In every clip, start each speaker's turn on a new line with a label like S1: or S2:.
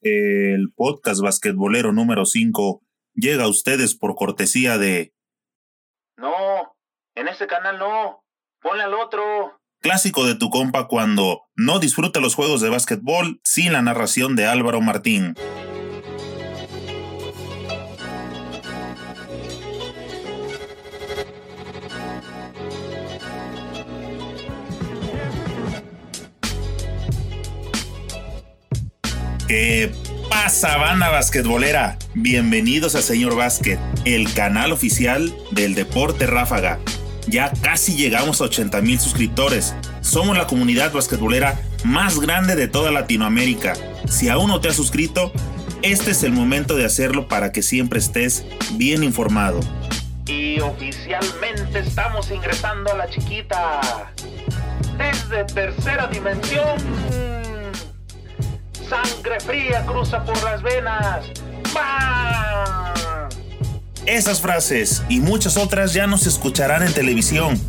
S1: El podcast basquetbolero número 5 llega a ustedes por cortesía de...
S2: No, en ese canal no. Ponle al otro.
S1: Clásico de tu compa cuando no disfruta los juegos de básquetbol sin la narración de Álvaro Martín. ¿Qué pasa, banda basquetbolera? Bienvenidos a Señor Básquet, el canal oficial del deporte ráfaga. Ya casi llegamos a 80 mil suscriptores. Somos la comunidad basquetbolera más grande de toda Latinoamérica. Si aún no te has suscrito, este es el momento de hacerlo para que siempre estés bien informado.
S2: Y oficialmente estamos ingresando a la chiquita. Desde tercera dimensión Sangre fría cruza por las venas.
S1: Esas frases y muchas otras ya no se escucharán en televisión.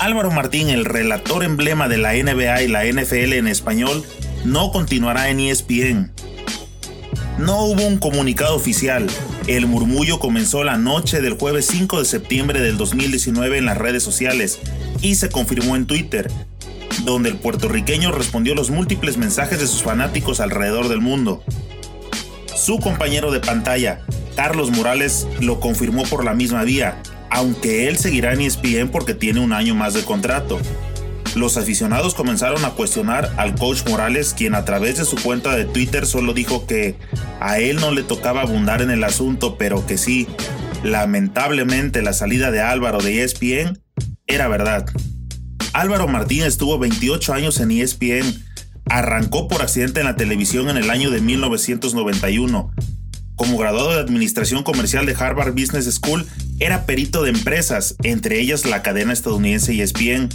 S1: Álvaro Martín, el relator emblema de la NBA y la NFL en español, no continuará en ESPN. No hubo un comunicado oficial. El murmullo comenzó la noche del jueves 5 de septiembre del 2019 en las redes sociales y se confirmó en Twitter, donde el puertorriqueño respondió los múltiples mensajes de sus fanáticos alrededor del mundo. Su compañero de pantalla, Carlos Morales, lo confirmó por la misma vía, aunque él seguirá en ESPN porque tiene un año más de contrato. Los aficionados comenzaron a cuestionar al coach Morales, quien a través de su cuenta de Twitter solo dijo que a él no le tocaba abundar en el asunto, pero que sí, lamentablemente la salida de Álvaro de ESPN era verdad. Álvaro Martín estuvo 28 años en ESPN. Arrancó por accidente en la televisión en el año de 1991. Como graduado de Administración Comercial de Harvard Business School, era perito de empresas, entre ellas la cadena estadounidense ESPN.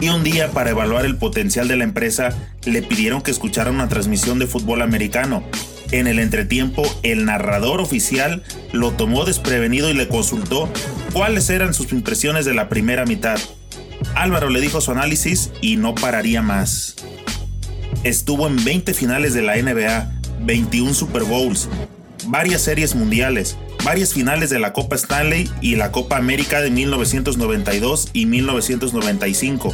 S1: Y un día, para evaluar el potencial de la empresa, le pidieron que escuchara una transmisión de fútbol americano. En el entretiempo, el narrador oficial lo tomó desprevenido y le consultó cuáles eran sus impresiones de la primera mitad. Álvaro le dijo su análisis y no pararía más. Estuvo en 20 finales de la NBA, 21 Super Bowls, varias series mundiales, varias finales de la Copa Stanley y la Copa América de 1992 y 1995.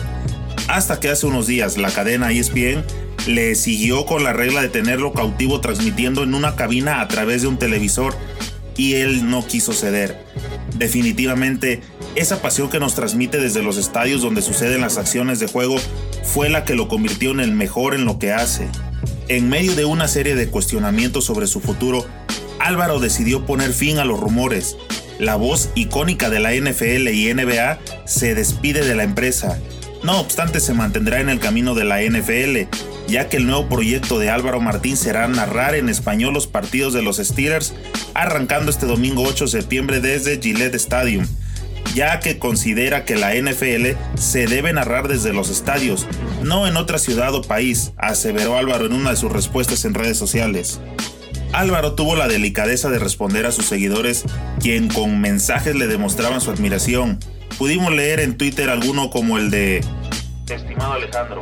S1: Hasta que hace unos días la cadena ESPN le siguió con la regla de tenerlo cautivo transmitiendo en una cabina a través de un televisor y él no quiso ceder. Definitivamente esa pasión que nos transmite desde los estadios donde suceden las acciones de juego fue la que lo convirtió en el mejor en lo que hace. En medio de una serie de cuestionamientos sobre su futuro, Álvaro decidió poner fin a los rumores. La voz icónica de la NFL y NBA se despide de la empresa. No obstante, se mantendrá en el camino de la NFL, ya que el nuevo proyecto de Álvaro Martín será narrar en español los partidos de los Steelers, arrancando este domingo 8 de septiembre desde Gillette Stadium ya que considera que la NFL se debe narrar desde los estadios, no en otra ciudad o país, aseveró Álvaro en una de sus respuestas en redes sociales. Álvaro tuvo la delicadeza de responder a sus seguidores, quien con mensajes le demostraban su admiración. Pudimos leer en Twitter alguno como el de
S2: Estimado Alejandro,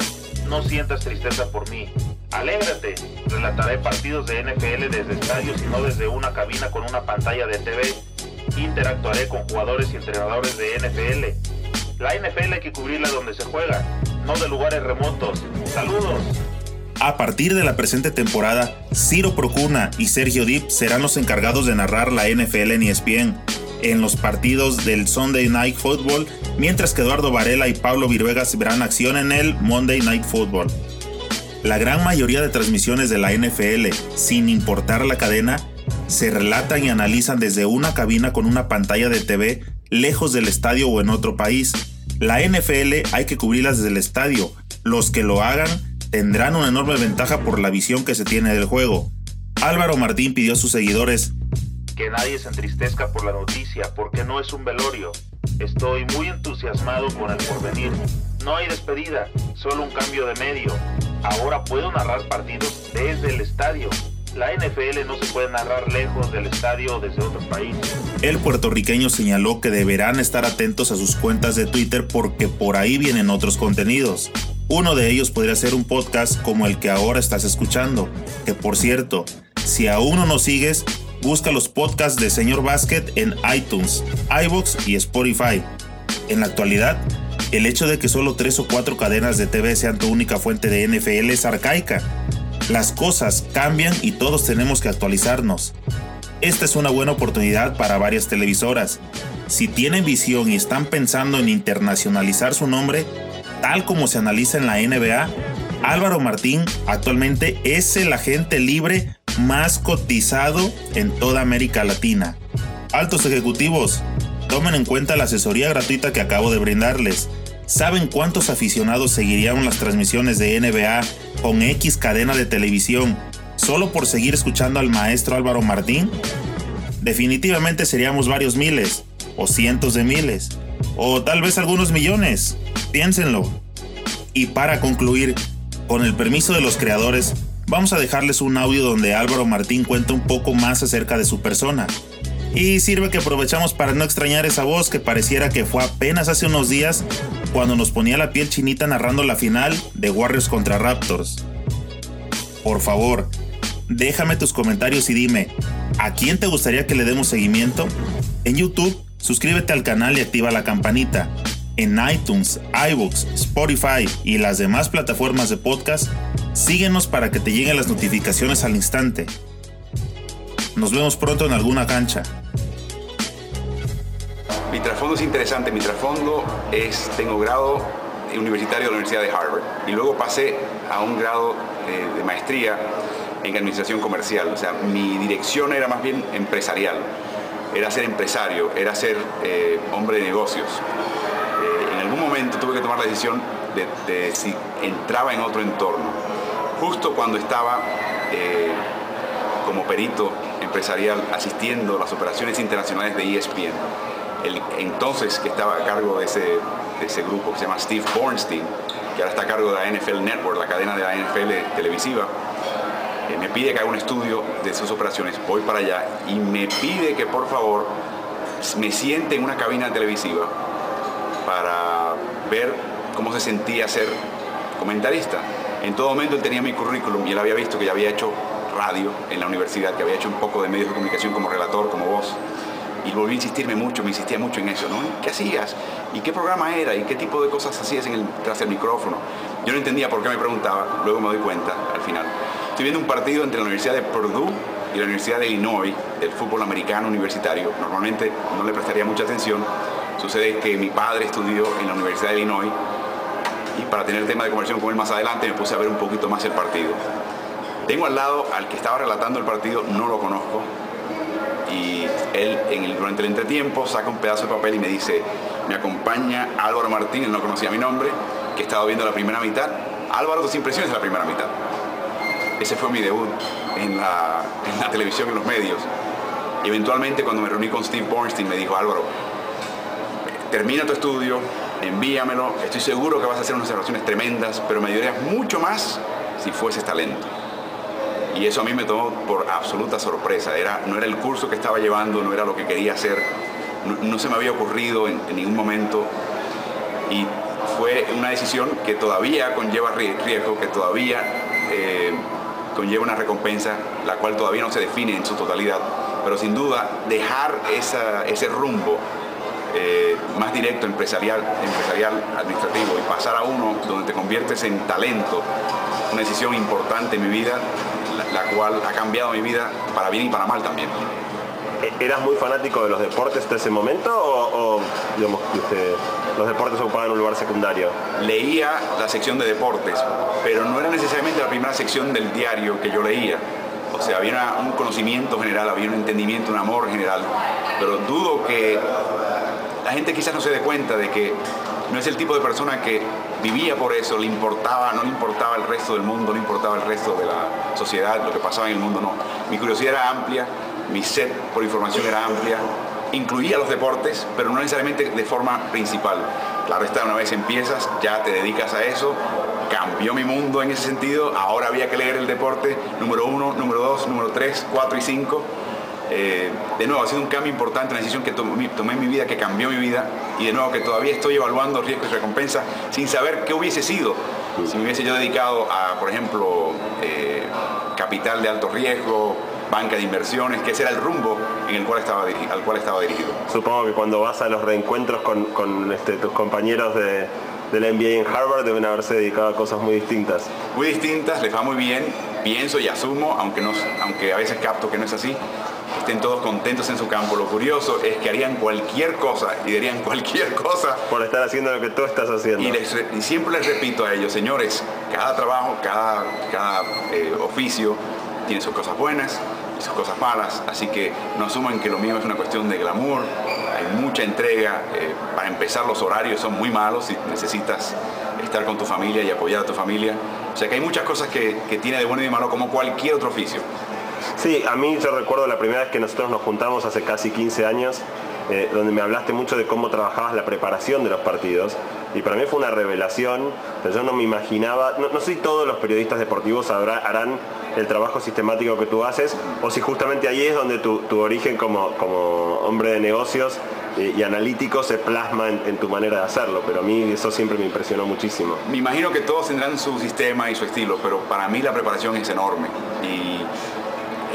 S2: no sientas tristeza por mí. Alégrate, relataré partidos de NFL desde estadios y no desde una cabina con una pantalla de TV interactuaré con jugadores y entrenadores de NFL. La NFL hay que cubrirla donde se juega, no de lugares remotos. Saludos.
S1: A partir de la presente temporada, Ciro Procuna y Sergio Dip serán los encargados de narrar la NFL en ESPN en los partidos del Sunday Night Football, mientras que Eduardo Varela y Pablo Viruegas verán acción en el Monday Night Football. La gran mayoría de transmisiones de la NFL, sin importar la cadena, se relatan y analizan desde una cabina con una pantalla de TV lejos del estadio o en otro país. La NFL hay que cubrirlas desde el estadio. Los que lo hagan tendrán una enorme ventaja por la visión que se tiene del juego. Álvaro Martín pidió a sus seguidores
S2: que nadie se entristezca por la noticia, porque no es un velorio. Estoy muy entusiasmado con el porvenir. No hay despedida, solo un cambio de medio. Ahora puedo narrar partidos desde el estadio la NFL no se puede narrar lejos del estadio desde otro país.
S1: El puertorriqueño señaló que deberán estar atentos a sus cuentas de Twitter porque por ahí vienen otros contenidos. Uno de ellos podría ser un podcast como el que ahora estás escuchando, que por cierto, Si aún no nos sigues, busca los podcasts de Señor Basket en iTunes, iBox y Spotify. En la actualidad, el hecho de que solo tres o cuatro cadenas de TV sean tu única fuente de NFL es arcaica. Las cosas cambian y todos tenemos que actualizarnos. Esta es una buena oportunidad para varias televisoras. Si tienen visión y están pensando en internacionalizar su nombre, tal como se analiza en la NBA, Álvaro Martín actualmente es el agente libre más cotizado en toda América Latina. Altos ejecutivos, tomen en cuenta la asesoría gratuita que acabo de brindarles. ¿Saben cuántos aficionados seguirían las transmisiones de NBA con X cadena de televisión solo por seguir escuchando al maestro Álvaro Martín? Definitivamente seríamos varios miles, o cientos de miles, o tal vez algunos millones. Piénsenlo. Y para concluir, con el permiso de los creadores, vamos a dejarles un audio donde Álvaro Martín cuenta un poco más acerca de su persona. Y sirve que aprovechamos para no extrañar esa voz que pareciera que fue apenas hace unos días cuando nos ponía la piel chinita narrando la final de Warriors contra Raptors. Por favor, déjame tus comentarios y dime, ¿a quién te gustaría que le demos seguimiento? En YouTube, suscríbete al canal y activa la campanita. En iTunes, iBooks, Spotify y las demás plataformas de podcast, síguenos para que te lleguen las notificaciones al instante. Nos vemos pronto en alguna cancha.
S3: Mi trasfondo es interesante, mi trasfondo es, tengo grado universitario de la Universidad de Harvard y luego pasé a un grado eh, de maestría en administración comercial, o sea, mi dirección era más bien empresarial, era ser empresario, era ser eh, hombre de negocios. Eh, en algún momento tuve que tomar la decisión de, si entraba en otro entorno. Justo cuando estaba como perito empresarial asistiendo a las operaciones internacionales de ESPN, el entonces que estaba a cargo de ese, ese grupo que se llama Steve Bornstein, que ahora está a cargo de la NFL Network, la cadena de la NFL televisiva, eh, me pide que haga un estudio de sus operaciones, voy para allá y me pide que por favor me siente en una cabina televisiva para ver cómo se sentía ser comentarista. En todo momento él tenía mi currículum y él había visto que ya había hecho radio en la universidad, que había hecho un poco de medios de comunicación como relator, como voz y volví a insistirme mucho, me insistía mucho en eso, ¿no? ¿Qué hacías? ¿Y qué programa era? ¿Y qué tipo de cosas hacías en el, tras el micrófono? Yo no entendía por qué me preguntaba, luego me doy cuenta al final. Estoy viendo un partido entre la Universidad de Purdue y la Universidad de Illinois, del fútbol americano universitario. Normalmente no le prestaría mucha atención. Sucede que mi padre estudió en la Universidad de Illinois y para tener tema de conversión con él más adelante me puse a ver un poquito más el partido. Tengo al lado al que estaba relatando el partido, no lo conozco, y él en durante el entretiempo saca un pedazo de papel y me dice, me acompaña Álvaro Martínez, no conocía mi nombre, que estaba viendo la primera mitad. Álvaro, tus impresiones de la primera mitad. Ese fue mi debut en la, en la televisión, en los medios. Y eventualmente cuando me reuní con Steve Bornstein me dijo, Álvaro, termina tu estudio, envíamelo, estoy seguro que vas a hacer unas observaciones tremendas, pero me ayudarías mucho más si fueses talento. Y eso a mí me tomó por absoluta sorpresa. Era, no era el curso que estaba llevando, no era lo que quería hacer, no, se me había ocurrido en, ningún momento. Y fue una decisión que todavía conlleva riesgo, que todavía eh, conlleva una recompensa, la cual todavía no se define en su totalidad. Pero sin duda, dejar ese rumbo eh, más directo, empresarial, empresarial, administrativo, y pasar a uno donde te conviertes en talento, una decisión importante en mi vida, la, cual ha cambiado mi vida para bien y para mal también.
S4: ¿E-, ¿Eras muy fanático de los deportes hasta ese momento o, digamos, los deportes ocupaban un lugar secundario?
S3: Leía la sección de deportes, pero no era necesariamente la primera sección del diario que yo leía. O sea, había un conocimiento general, había un entendimiento, un amor general, pero dudo que la gente quizás no se dé cuenta de que no es el tipo de persona que vivía por eso, le importaba, no le importaba el resto del mundo, no le importaba el resto de la sociedad, lo que pasaba en el mundo, no. Mi curiosidad era amplia, mi sed por información era amplia, incluía los deportes, pero no necesariamente de forma principal. Claro está, una vez empiezas, ya te dedicas a eso, cambió mi mundo en ese sentido, ahora había que leer el deporte número uno, número dos, número tres, cuatro y cinco eh, de nuevo, ha sido un cambio importante, una decisión que tomé, en mi vida, que cambió mi vida, y de nuevo que todavía estoy evaluando riesgos y recompensa sin saber qué hubiese sido si me hubiese yo dedicado a, por ejemplo, eh, capital de alto riesgo, banca de inversiones, que ese era el rumbo en el cual estaba, al cual estaba dirigido.
S4: Supongo que cuando vas a los reencuentros con, este, tus compañeros de, de la MBA en Harvard deben haberse dedicado a cosas muy distintas.
S3: Muy distintas, les va muy bien, pienso y asumo, aunque, no, aunque a veces capto que no es así, estén todos contentos en su campo. Lo curioso es que harían cualquier cosa y dirían cualquier cosa.
S4: Por estar haciendo lo que tú estás haciendo.
S3: Y, siempre les repito a ellos, señores, cada trabajo, cada, cada eh, oficio tiene sus cosas buenas y sus cosas malas, así que no asuman que lo mío es una cuestión de glamour, hay mucha entrega, eh, para empezar los horarios son muy malos y necesitas estar con tu familia y apoyar a tu familia, o sea que hay muchas cosas que, que tiene de bueno y de malo como cualquier otro oficio.
S4: Sí, a mí yo recuerdo la primera vez que nosotros nos juntamos hace casi 15 años, eh, donde me hablaste mucho de cómo trabajabas la preparación de los partidos. Y para mí fue una revelación, yo no me imaginaba, no, sé si todos los periodistas deportivos harán el trabajo sistemático que tú haces, o si justamente ahí es donde tu, origen como, como hombre de negocios y, analítico se plasma en, tu manera de hacerlo, pero a mí eso siempre me impresionó muchísimo.
S3: Me imagino que todos tendrán su sistema y su estilo, pero para mí la preparación es enorme.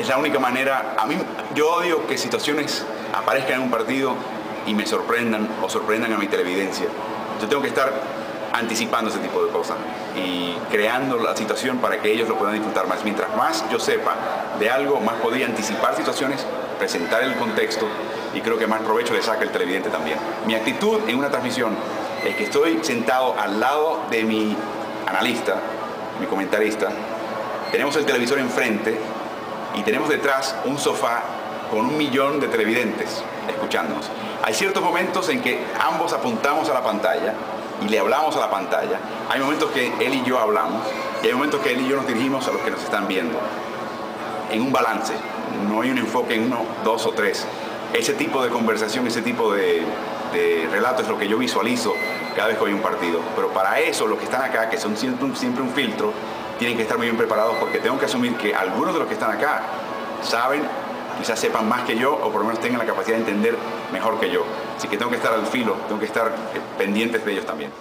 S3: Es la única manera. A mí, yo odio que situaciones aparezcan en un partido y me sorprendan o sorprendan a mi televidencia. Yo tengo que estar anticipando ese tipo de cosas y creando la situación para que ellos lo puedan disfrutar más. Mientras más yo sepa de algo, más podría anticipar situaciones, presentar el contexto y creo que más provecho le saca el televidente también. Mi actitud en una transmisión es que estoy sentado al lado de mi analista, mi comentarista, tenemos el televisor enfrente y tenemos detrás un sofá con un millón de televidentes escuchándonos. Hay ciertos momentos en que ambos apuntamos a la pantalla y le hablamos a la pantalla. Hay momentos que él y yo hablamos y hay momentos que él y yo nos dirigimos a los que nos están viendo. En un balance, no hay un enfoque en uno, dos o tres. Ese tipo de conversación, ese tipo de, de relato es lo que yo visualizo cada vez que hay un partido. Pero para eso, los que están acá, que son siempre un filtro, tienen que estar muy bien preparados porque tengo que asumir que algunos de los que están acá saben, quizás sepan más que yo o por lo menos tengan la capacidad de entender mejor que yo. Así que tengo que estar al filo, tengo que estar pendientes de ellos también.